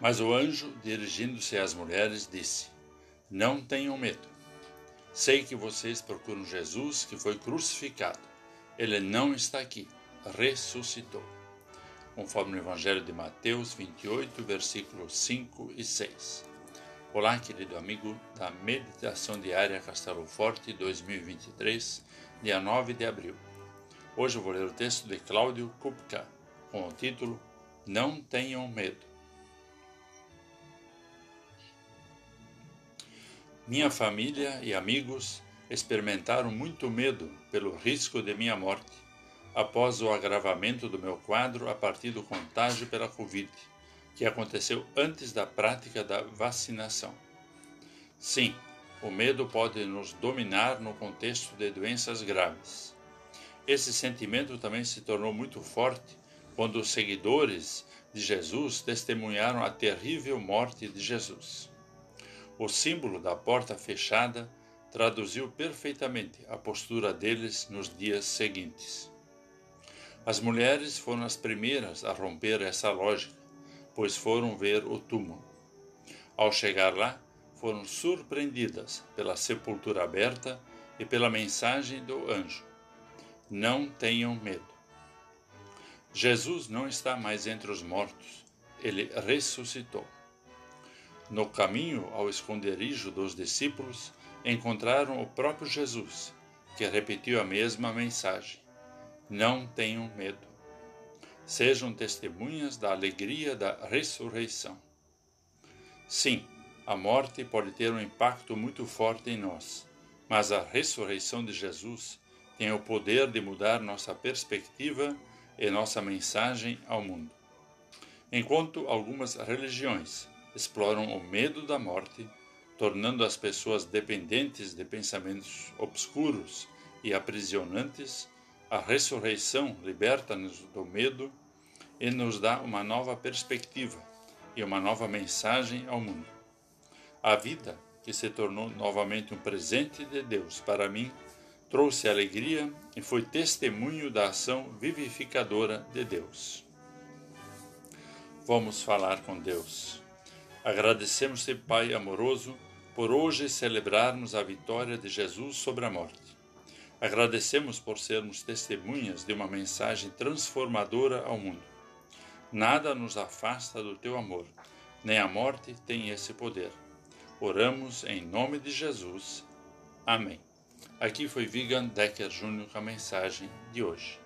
Mas o anjo, dirigindo-se às mulheres, disse: Não tenham medo. Sei que vocês procuram Jesus que foi crucificado. Ele não está aqui, ressuscitou. Conforme o Evangelho de Mateus 28, versículos 5 e 6. Olá, querido amigo da Meditação Diária Castelo Forte 2023, dia 9 de abril. Hoje eu vou ler o texto de Cláudio Kupka, com o título Não Tenham Medo. Minha família e amigos experimentaram muito medo pelo risco de minha morte após o agravamento do meu quadro a partir do contágio pela Covid, que aconteceu antes da prática da vacinação. Sim, o medo pode nos dominar no contexto de doenças graves. Esse sentimento também se tornou muito forte quando os seguidores de Jesus testemunharam a terrível morte de Jesus. O símbolo da porta fechada traduziu perfeitamente a postura deles nos dias seguintes. As mulheres foram as primeiras a romper essa lógica, pois foram ver o túmulo. Ao chegar lá, foram surpreendidas pela sepultura aberta e pela mensagem do anjo: Não tenham medo. Jesus não está mais entre os mortos, ele ressuscitou. No caminho ao esconderijo dos discípulos, encontraram o próprio Jesus, que repetiu a mesma mensagem: Não tenham medo. Sejam testemunhas da alegria da ressurreição. Sim, a morte pode ter um impacto muito forte em nós, mas a ressurreição de Jesus tem o poder de mudar nossa perspectiva e nossa mensagem ao mundo. Enquanto algumas religiões exploram o medo da morte, tornando as pessoas dependentes de pensamentos obscuros e aprisionantes, a ressurreição liberta-nos do medo e nos dá uma nova perspectiva e uma nova mensagem ao mundo. A vida, que se tornou novamente um presente de Deus para mim, trouxe alegria e foi testemunho da ação vivificadora de Deus. Vamos falar com Deus. Agradecemos-te, Pai amoroso, por hoje celebrarmos a vitória de Jesus sobre a morte. Agradecemos por sermos testemunhas de uma mensagem transformadora ao mundo. Nada nos afasta do teu amor, nem a morte tem esse poder. Oramos em nome de Jesus. Amém. Aqui foi Vigan Decker Jr. com a mensagem de hoje.